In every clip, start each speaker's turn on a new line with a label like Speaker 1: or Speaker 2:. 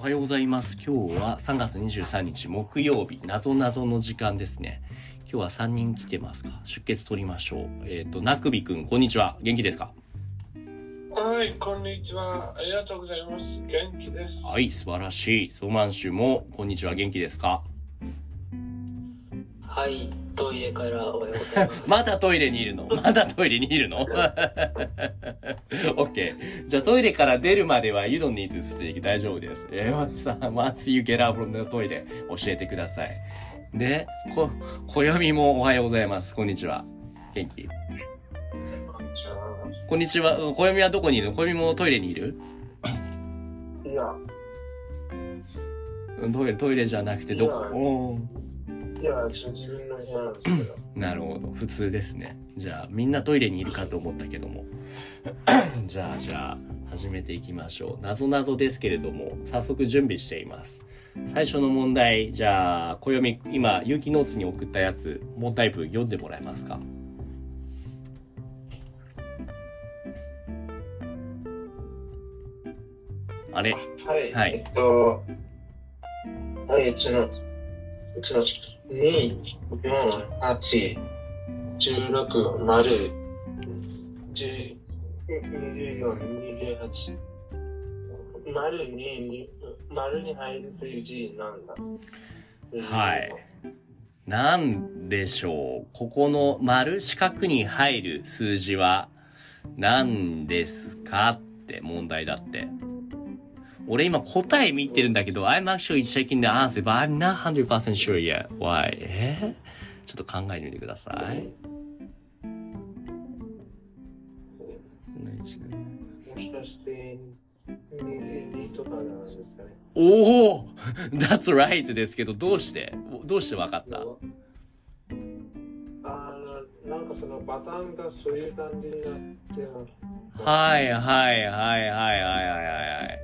Speaker 1: おはようございます。今日は3月23日木曜日、なぞなぞの時間ですね。今日は3人来てますか？出血取りましょう。えっ、と、なくびくん、こんにちは。元気ですか？
Speaker 2: はい、こんにちは。ありがとうございます。元気です。
Speaker 1: はい、素晴らしい。ソーマンシュも、こんにちは。元気ですか？
Speaker 3: はい、トイレからおはようございます。
Speaker 1: まだトイレにいるの？まだトイレにいるの ?OK。じゃあトイレから出るまでは You don't need to speak 大丈夫です。えー、まずさ、once you get out from the トイレ教えてください。で、こ、こよみもおはようございます。こんにちは。元気？
Speaker 2: こんにちは。
Speaker 1: こんにちは。こよみはどこにいるの？こよみもトイレにいる？
Speaker 2: いや、
Speaker 1: トイレ、トイレじゃなくてどこ？
Speaker 2: 自分の部屋なんですけど。
Speaker 1: なるほど。普通ですね。じゃあ、みんなトイレにいるかと思ったけども。じゃあ、じゃあ、始めていきましょう。なぞなぞですけれども、早速準備しています。最初の問題、じゃあ、暦、今、有機ノーツに送ったやつ、問題文読んでもらえますか？あれ？
Speaker 2: はい。
Speaker 1: はい
Speaker 2: えっと、はい、うちの、うちの、2、4、8、16、丸、10、24、28。丸に、丸に入る数字なんだ。
Speaker 1: はい。なんでしょうここの丸、四角に入る数字は何ですかって問題だって。俺今答え見てるんだけど、I'm actually checking the answer, but I'm not 100% sure yet. Why? え？ちょっと考えてみてください。
Speaker 2: もしかして、22とかなんですかね。
Speaker 1: おお !That's right ですけど、どうして？どうしてわかった？
Speaker 2: なんかそのパターンがそういう感じになってます。
Speaker 1: はいはいはいはいはいはいはい。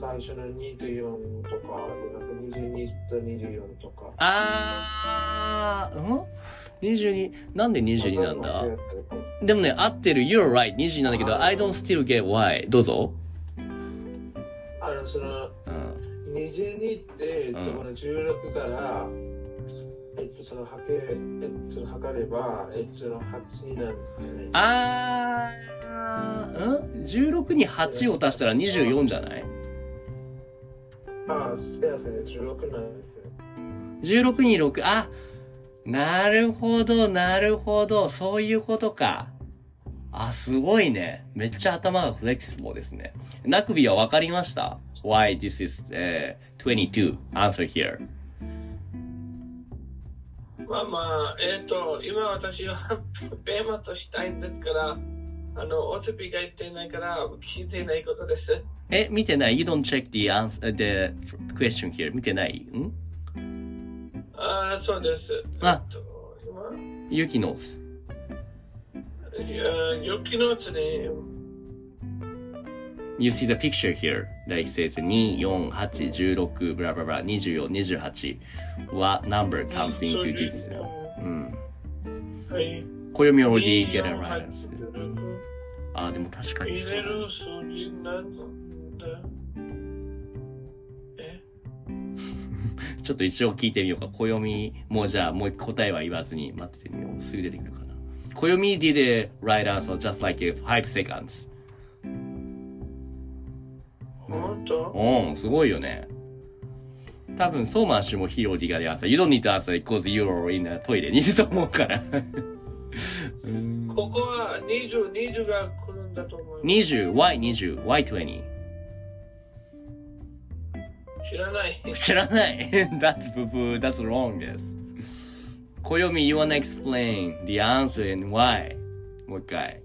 Speaker 2: 最初の2と4とか、でなんか22と24とか。
Speaker 1: あー、ん ?22、なんで22なんだ？でもね、合ってる。You're right. 22なんだけど、I don't still get why. どうぞ。
Speaker 2: あの、その、
Speaker 1: うん。
Speaker 2: 22って、えっと、
Speaker 1: うん
Speaker 2: この16から、えっと、その、はけ、えっと、測れば、えっと、その8になるんですよね。
Speaker 1: あー、ん ?16 に8を足したら24じゃない？
Speaker 2: ああ、すみませんね、16なんですよ。
Speaker 1: ?16 に6、あ、なるほど、なるほど。そういうことか。あ、すごいね。めっちゃ頭がフレキシブルですね。なくびは分かりました ?Why this is、uh, 22? Answer here.
Speaker 2: まあまあ、えっ、と、今私は ペーマとしたいんですから、あの、おつびが言ってないから、聞いてないことです。
Speaker 1: え、見てない ?You don't check the answer, the question here. 見てないん
Speaker 2: ああ、そうです。
Speaker 1: あユキノス。
Speaker 2: いや、予期のうちに、
Speaker 1: You see the picture here that it says 2, 4, 8, 16, blah blah blah, 24, 28. What number comes into this? うん。
Speaker 2: はい。
Speaker 1: 暦 already get a right
Speaker 2: 24
Speaker 1: answer. あー、でも確かに
Speaker 2: 入
Speaker 1: そうだ
Speaker 2: れる数字なんだ。え？
Speaker 1: ちょっと一応聞いてみようか。暦もうじゃあもう一個答えは言わずに待っててみよう。すぐ出てくるかな。暦 did a right answer just like 5 seconds.
Speaker 2: 本当？
Speaker 1: うん、すごいよね。多分、ソーマン氏もヒーローディガで answer. You don't need to answer because you're in a トイレにいると思うから。う ん
Speaker 2: ここは20、20が来るんだと思う。
Speaker 1: 20, Y20, Y20.
Speaker 2: 知らない。
Speaker 1: 知らない ?That's ブブー、that's wrong です。暦 you wanna explain the answer and why? もう一回。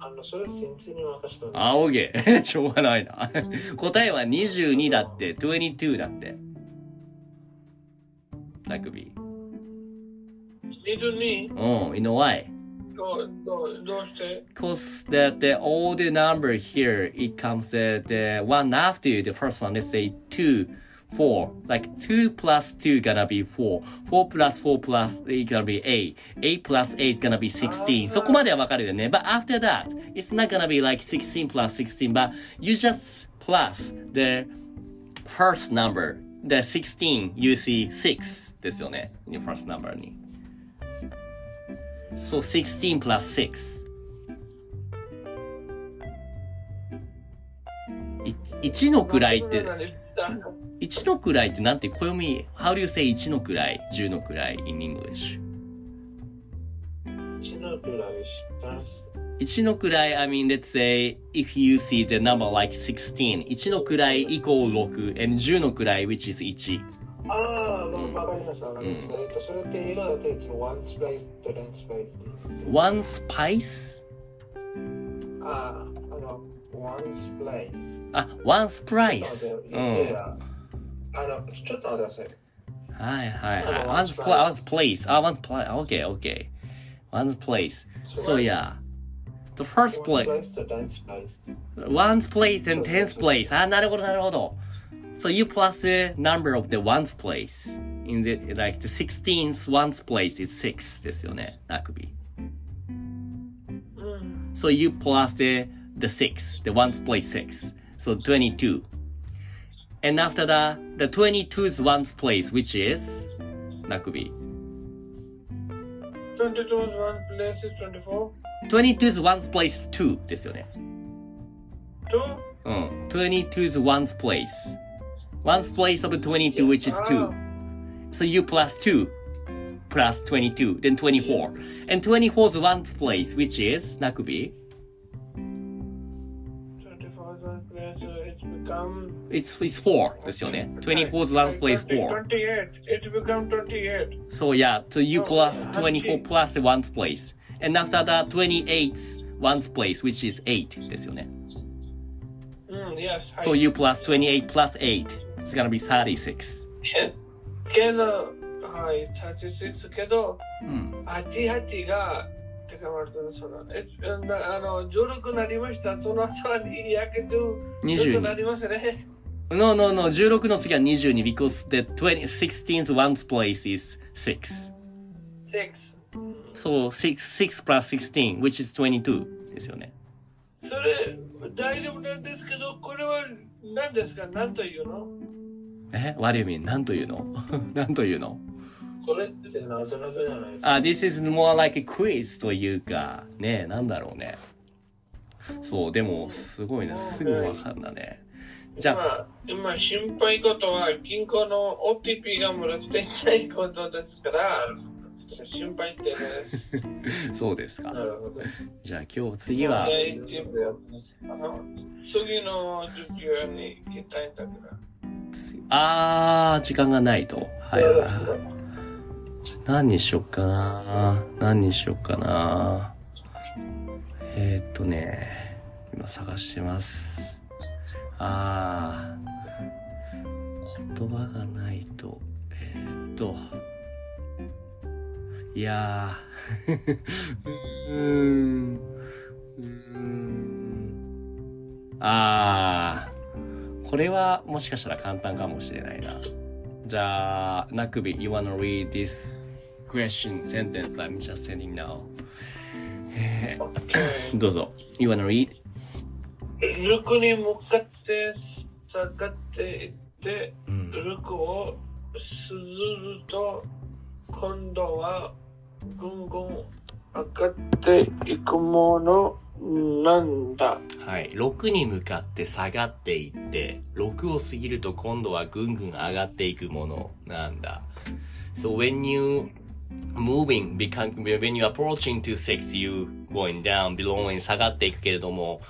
Speaker 2: あの、それ先生に任せたん
Speaker 1: あ、オーケー。しょうがないな。答えは22だって、22だって。ラグビ ー。
Speaker 2: 22?
Speaker 1: うん、you know why?
Speaker 2: どう、どう、どうして
Speaker 1: Because that the all the number here, it comes uh, the one after the first one, let's say two, 4. Like 2 plus 2 gonna be 4. 4 plus 4 plus 8 gonna be 8. 8 plus 8 gonna be 16. そこまではわかるよね。But after that, it's not gonna be like 16 plus 16, but you just plus the first number. The 16, you see 6ですよね。your first number に。 So 16 plus 6. 1の位って、1の位ってなんて暦、how do you say 1の位 ?10 の位 in English?
Speaker 2: 1の位
Speaker 1: 1の位、I mean, let's say, if you see the number like 16, 1の位イコール6 and 10の位 which is 1.
Speaker 2: ああ、わかりました。わかりましたえっと、それって映画だって、ワンスプレイスとレンスプレイスです。
Speaker 1: one spice?
Speaker 2: ああ、あの、ワンスプレイス。
Speaker 1: あ、one splice.
Speaker 2: う
Speaker 1: うんん。
Speaker 2: あの、ちょっと待ってください。
Speaker 1: はいはいはい。
Speaker 2: one
Speaker 1: one's, pla- one's place. あ、one's place. Okay, okay. One's place. So yeah. The first
Speaker 2: ワン
Speaker 1: place.
Speaker 2: スプレイスとレンスプレイス。
Speaker 1: one's place and tenth place. あ、なるほどなるほど。So you plus the number of the one's place. In the, like the 16th one's place is 6ですよね。なくび。So you plus the, the 6. The one's place 6. So 22. And after that, the 22's one's place, which is なくび。
Speaker 4: 22 is one place is 24.
Speaker 1: 22's one's place 2ですよね。
Speaker 4: Two?
Speaker 1: うん。22's one's place. One's place of 22, which is 2. So you plus 2 plus 22, then 24. And 24's one's place, which is なくび
Speaker 4: 24 is one place, so it's become.
Speaker 1: It's, it's 4ですよね。24's one's place 4.
Speaker 4: 28. It become 28.
Speaker 1: So yeah, so you plus 24 plus the one's place. And after that, 28's one's place, which is 8ですよね。
Speaker 4: Mm, yes.
Speaker 1: So you plus 28 plus 8. It's gonna be 36.
Speaker 4: けど、はい、36けど、
Speaker 1: うん。
Speaker 4: 88が、てか、まるとその、え、なあの、16なりました。その後はにやけど、
Speaker 1: 22
Speaker 4: ちょっとなりますね。
Speaker 1: No, no, no. 16の次は22 because the 20, 16th one's place is 6.
Speaker 4: 6。
Speaker 1: So 6, 6 plus 16, which is 22ですよね。
Speaker 4: それ、大丈夫なんですけど、これは何ですか？何というの？
Speaker 1: え ?What do you mean? 何というの？何というの？
Speaker 2: これってなぞなぞじゃないですか。
Speaker 1: あ、this is more like a quiz というか、ねえ、なんだろうね。そう、でも、すごいね。すぐわかんだね。じゃあ、
Speaker 4: 今、今心配ことは、銀行の OTP がもらっていないことですから、心配ってです。
Speaker 1: そうですか。
Speaker 2: なるほど。
Speaker 1: じゃあ今日、次は、
Speaker 4: 次の授業に行きたいんだから。
Speaker 1: あー、時間がないと。はいはいはい。何にしよっかな何にしよっかなえー、っとね、今探してます。あー、言葉がないと、えー、っと、いやー、うーん、うーん、あー、これはもしかしたら簡単かもしれないな。じゃあ、なくび、you wanna read this question sentence I'm just sending now? え ーどうぞ。You wanna read?
Speaker 4: ルクに向かって下がっていって、
Speaker 1: うん。
Speaker 4: ルクをすずると、今度はぐんぐん上がっていくものなんだ。
Speaker 1: はい。6に向かって下がっていって、6を過ぎると今度はぐんぐん上がっていくものなんだ。So when you moving, become, when you approaching to 6, you going down, below に下がっていくけれども、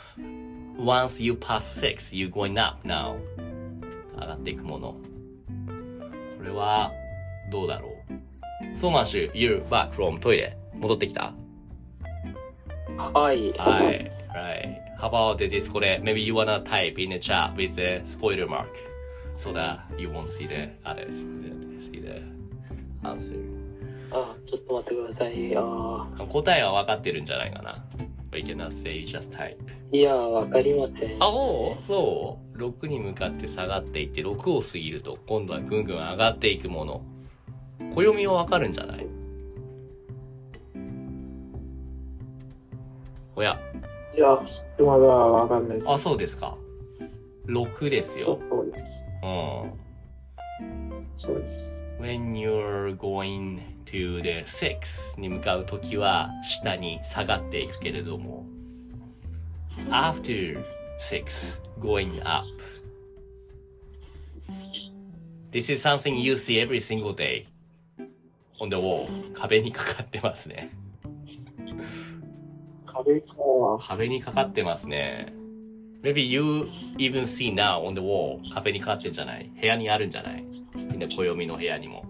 Speaker 1: once you pass 6, you going up now. 上がっていくもの。これは、どうだろうソーマンシュ、you're back from トイレ。戻ってきた
Speaker 3: はい。
Speaker 1: はい。Right. How about this これ Maybe you wanna type in the chat with the spoiler mark so that you won't see the others see the answer.
Speaker 3: あ、ちょっと待ってください。あ
Speaker 1: 答えは分かってるんじゃないかな。You cannot say, you just type.
Speaker 3: いや、わかりません。
Speaker 1: あ、おうそう。6に向かって下がっていって、6を過ぎると、今度はぐんぐん上がっていくもの。暦はわかるんじゃないおや、
Speaker 2: いや、まだわかんないです。
Speaker 1: あ、そうですか。6ですよ。
Speaker 2: そうです。
Speaker 1: うん。
Speaker 2: そうです。
Speaker 1: When you're going to the six に向かうときは下に下がっていくけれども after six going up This is something you see every single day on the wall 壁にかかってますね
Speaker 2: 壁か。
Speaker 1: 壁にかかってますね Maybe you even see now on the wall 壁にかかってんじゃない？部屋にあるんじゃない？みんな暦の部屋にも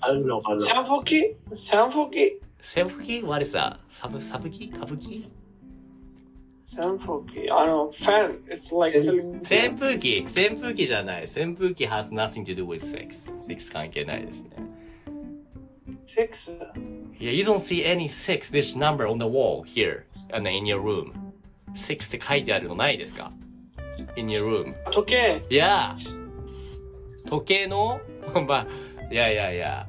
Speaker 2: あるのかな
Speaker 4: 扇風機？扇風機？
Speaker 1: 扇風機 ?What is that? サブ、サブ機歌舞伎？
Speaker 4: 扇風機？あの、ファン。It's like
Speaker 1: 扇風機扇風機じゃない。扇風機 has nothing to do with sex. sex 関係ないですね。
Speaker 4: Six?
Speaker 1: Yeah, you don't see any six dish number on the wall here and in your room. six って書いてあるのないですか ?in your room.
Speaker 4: 時計。
Speaker 1: Yeah! 時計の？まあ、いやいやいや。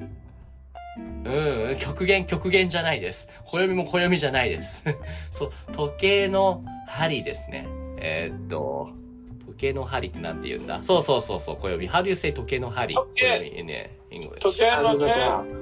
Speaker 1: うん、極限、極限じゃないです。暦も暦じゃないです。そう、時計の針ですね。えーっと、時計の針ってなんて言うんだ？そうそうそうそう、暦。How do you say 時計の針？
Speaker 4: 時計
Speaker 1: 暦ね、English.
Speaker 4: 時計の手。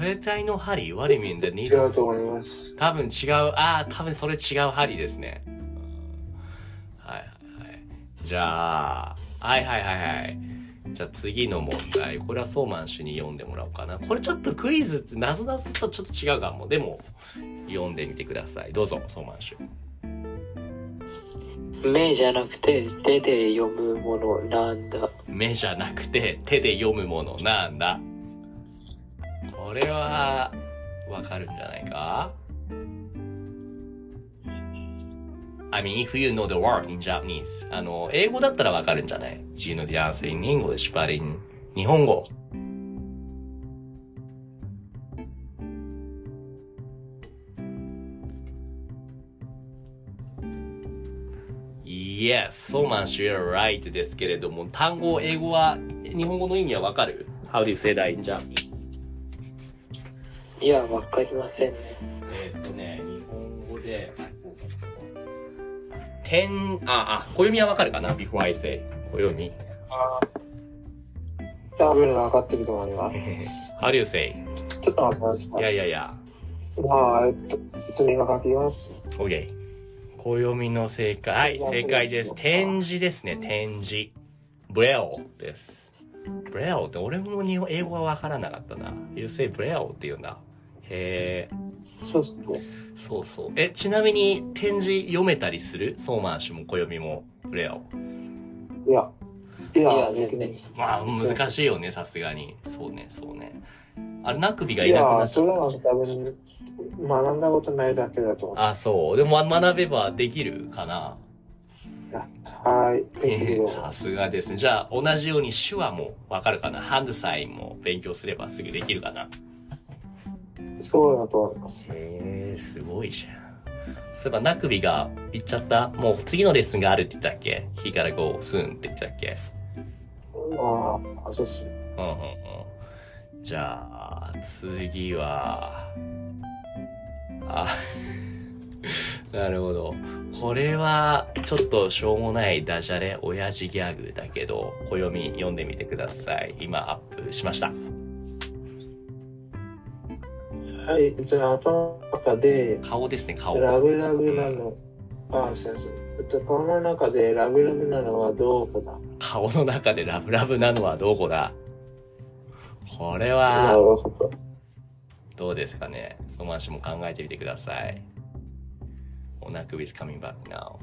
Speaker 4: 携帯の針
Speaker 1: ?What do you mean the
Speaker 2: 違
Speaker 1: needle?
Speaker 2: うと思います。
Speaker 1: 多分違う。ああ、多分それ違う針ですね。はいはいはい。じゃあ、はいはいはいはい。じゃあ次の問題。これはソーマン氏に読んでもらおうかな。これちょっとクイズって、なぞなぞとちょっと違うかも。でも、読んでみてください。どうぞ、ソーマン氏。
Speaker 3: 目じゃなくて手で読むものなんだ。
Speaker 1: 目じゃなくて手で読むものなんだこれはわかるんじゃないか I mean, if you know the word in Japanese あの、英語だったらわかるんじゃない ?You know the answer in English, but in 日本語。Yes, ソーマン氏 you're right ですけれども、単語、英語は、日本語の意味はわかる ?How do you say that in Japanese?
Speaker 3: いや、わかりませんね。
Speaker 1: えーっとね、日本語で、点、あ、あ、暦はわかるかな ?before I say 暦。
Speaker 2: あー多分分かってると思います。
Speaker 1: How do you say?
Speaker 2: ちょっと待ってくださ
Speaker 1: いや
Speaker 2: い。
Speaker 1: いやいや。
Speaker 2: まあ、えっと、えっと、今書きます。
Speaker 1: OK。暦の正解。はい、正解です。展示ですね、展示。ブレオです。ブレオって俺も英語はわからなかったな。You say ブレオって言うんだ。へえ。
Speaker 2: そうですね。
Speaker 1: そうそう。え、ちなみに展示読めたりする？ソーマン氏も暦もブレオ。
Speaker 2: いや、いや、
Speaker 3: いや
Speaker 2: できないです。
Speaker 1: まあ、難しいよね、さすがに。そうね、そうね。あれ、ナクビが
Speaker 2: い
Speaker 1: なくなっちゃ
Speaker 2: それ
Speaker 1: っ
Speaker 2: は多分、学んだことないだけだと。
Speaker 1: あ、そう。でも、ま学べばできるかな。
Speaker 2: う。はい。
Speaker 1: さすがですね。じゃあ、同じように手話もわかるかな。ハンドサインも勉強すればすぐできるかな。
Speaker 2: そうだと思います。
Speaker 1: へえ、すごいじゃん。そういえば、ナクビが言っちゃったもう次のレッスンがあるって言ったっけ ?He gotta go soon って言ってたっけ？
Speaker 2: ああ、そうっすね。
Speaker 1: うんうんうん。じゃあ、次は、あ、なるほど。これは、ちょっとしょうもないダジャレ、親父ギャグだけど、暦読んでみてください。今アップしました。
Speaker 2: はい。じゃあ、頭の中で、
Speaker 1: 顔ですね、顔。
Speaker 2: ラブラブなの。あ、すいません。えっと、顔の中でラブラブなのはどこだ？
Speaker 1: 顔の中でラブラブなのはどこだ？これ
Speaker 2: な
Speaker 1: は、
Speaker 2: ど。
Speaker 1: どうですかね？その足も考えてみてください。同 Naku is coming back now.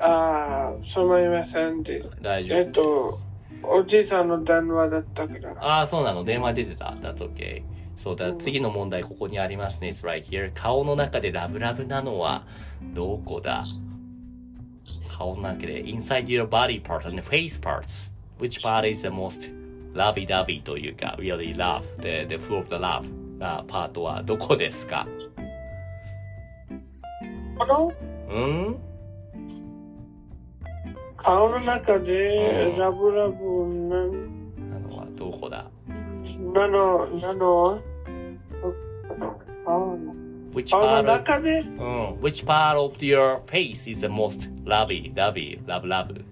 Speaker 4: ああ、すみませんで。
Speaker 1: 大丈夫です。
Speaker 4: えっと、おじいさんの電話だったから。
Speaker 1: ああ、そうなの。電話出てた。That's okay. そうだ、次の問題ここにありますね。It's right here. 顔の中でラブラブなのはどこだ顔の中で inside your body part and face parts. Which part is the most lovey-dovey というか really love, the, the full of the love なパートはどこですかうん
Speaker 4: 顔の中で
Speaker 1: うん
Speaker 4: ラブラブな
Speaker 1: なのはどこだ
Speaker 4: なの、なの、顔
Speaker 1: Which
Speaker 4: 顔の
Speaker 1: part of,
Speaker 4: 中で
Speaker 1: うん、Which part of your face is the most lovey-dovey, love love?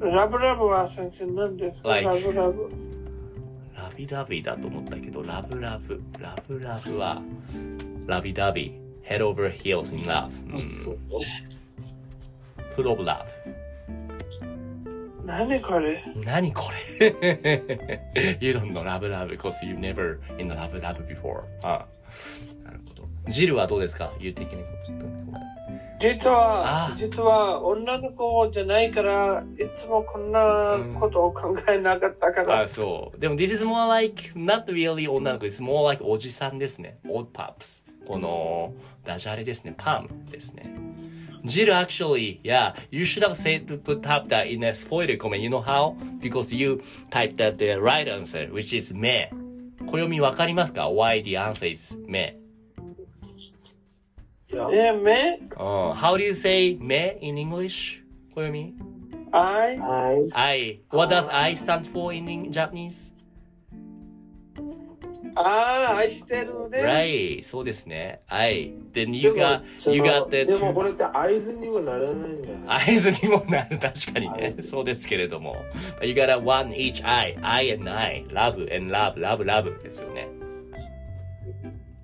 Speaker 4: ラブラブは先生何ですか
Speaker 1: Like-
Speaker 4: ラブラブ。
Speaker 1: ラビダビだと思ったけど、ラブラブ、ラブラブは、ラビダビ、head over heels in love。うん。 Full of love。
Speaker 4: 何これ
Speaker 1: 何これ ?You don't know love love because you never in the love love before. ああなるほど。ジルはどうですか言う的に。
Speaker 4: 実は
Speaker 1: あ、
Speaker 4: 実は女の子じゃないから、いつもこんなことを考えなかったから。
Speaker 1: あ、そう。でも、this is more like, not really 女の子、it's more like おじさんですね。old pups。この、ダジャレですね。パンですね。ジル actually, yeah, you should have said to put up that in a spoiler comment. You know how? Because you typed that the right answer, which is 目。暦わかりますか ?why the answer is 目。
Speaker 2: いや、
Speaker 4: え、目
Speaker 1: うん。How do you say 目 in English? 暦
Speaker 4: 愛
Speaker 2: はい。
Speaker 1: I. What does I stand for in Japanese?
Speaker 4: ああ、愛してるね。
Speaker 1: Right. そうですね。I. Then you
Speaker 2: でも
Speaker 1: got, you got the
Speaker 2: でもこ.れって合図にはならないんじゃ
Speaker 1: 合図にもなる。確かにねそうですけれども。You got a one each I. I and I. Love and love, love, love ですよね。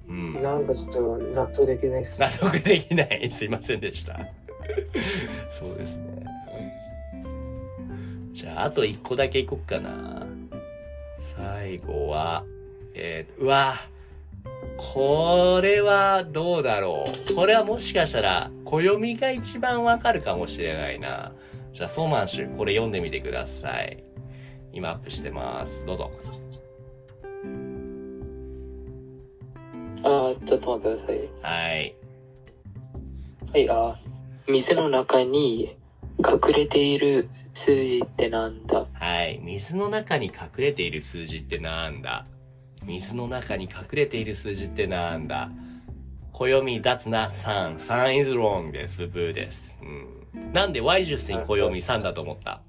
Speaker 1: うん。
Speaker 2: なんかちょっと納得できないっす。
Speaker 1: 納得できない。すいませんでした。そうですね。じゃあ、あと一個だけいこっかな。最後は、えー、うわ、これはどうだろう。これはもしかしたら、暦が一番わかるかもしれないな。じゃあ、ソーマンシュ、これ読んでみてください。今アップしてます。どうぞ。
Speaker 3: あーちょっと待ってください。
Speaker 1: はい。
Speaker 3: はい、あー水の中に隠れている数字ってなんだ？
Speaker 1: はい。水の中に隠れている数字ってなんだ？水の中に隠れている数字ってなんだ？暦、that's not 3。3 is wrong です。ブブーです。うん。なんで Y 10に暦3だと思った？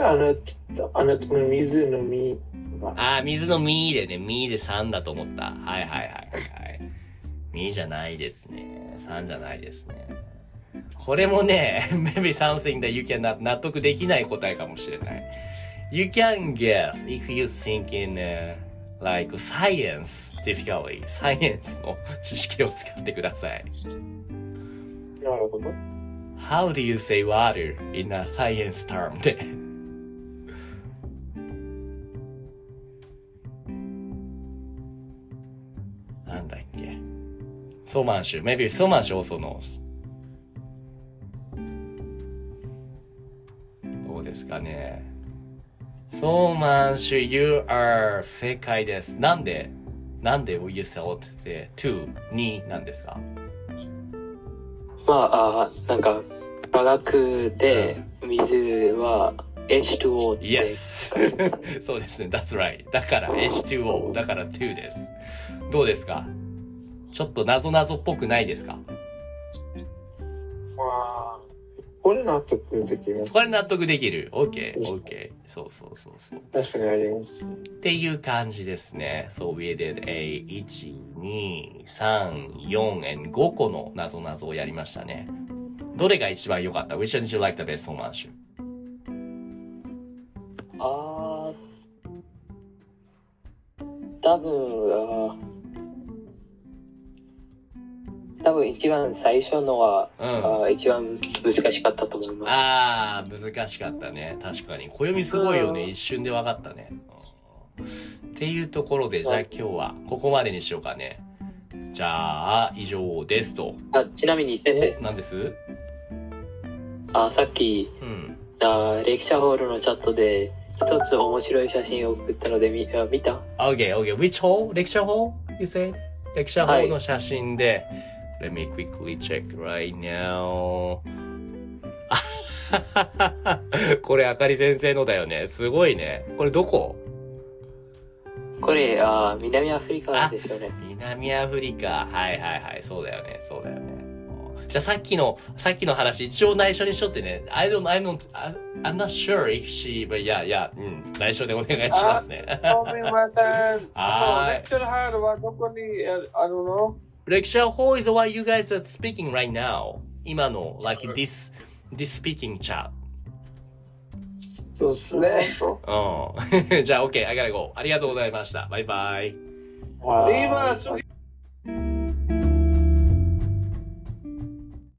Speaker 2: あなた、あなたの水の実が。
Speaker 1: あー、水のみでね、みで3だと思った。はいはいはいはい。みじゃないですね。3じゃないですね。これもね、maybe something that you can 納得できない答えかもしれない。You can guess if you think in、uh, like science, typically. サイエンスの知識を使ってください。
Speaker 2: なるほど。
Speaker 1: How do you say water in a science term? で。なんだっけソーマンシュ。Maybe ソーマンシュ also knows. どうですかねソーマンシュ、you are 正解です。なんで？なんで？you thought で to になんですか？
Speaker 3: まあ、あーなんか、化学で水は H2O って。
Speaker 1: Yes! そうですね。That's right. だから H2O。だから2です。どうですか？ちょっと謎々っぽくないですか？
Speaker 2: わあ。これ納得できます。
Speaker 1: これ納得できる ?OK, OK. そうそうそうそう。
Speaker 2: 確かにあります。
Speaker 1: っていう感じですね。So we did a 1、2、3、4 and 5個の謎々をやりましたね。どれが一番良かった ?Which one did you like the best so much?
Speaker 3: あー多分、あー多分一番最初のは、
Speaker 1: うん
Speaker 3: あー一番難しかったと思います。
Speaker 1: あー、難しかったね。確かに。暦すごいよね。
Speaker 4: うん
Speaker 1: 一瞬で分かったね。うんっていうところで、じゃあ今日はここまでにしようかね。じゃあ、以上ですと。
Speaker 3: あ、ちなみに先生、
Speaker 1: お何です？
Speaker 3: あ、さっき、
Speaker 1: うん。
Speaker 3: あレクチャーホールのチャットで、一つ面白い写真を送ったので見あ見た
Speaker 1: ？Okay, okay. Which? Lecture hall? You said? Lecture
Speaker 3: は
Speaker 1: hall
Speaker 3: い
Speaker 1: の写真で、Let me quickly check right now. あ これ、あかり先生のだよね。すごいね。これどこ？
Speaker 3: これ、あ南アフリカですよね。
Speaker 1: 南アフリカ。はいはいはい。そうだよね。そうだよね。じゃあさっきの、さっきの話、一応内緒にしとってね。I don't, I don't, I'm not sure if she, but yeah, yeah. うん。内緒でお願いしますね。
Speaker 4: ごめんなさい。
Speaker 1: はい
Speaker 4: レクチャーハールはどこにあるの？
Speaker 1: Lecture hall is what you guys are speaking right now. 今の、like this, this speaking chat.
Speaker 5: そうっすね。
Speaker 1: うん。じゃあ OK, I gotta go. ありがとうございました。バイバイ。
Speaker 5: はい
Speaker 4: 今、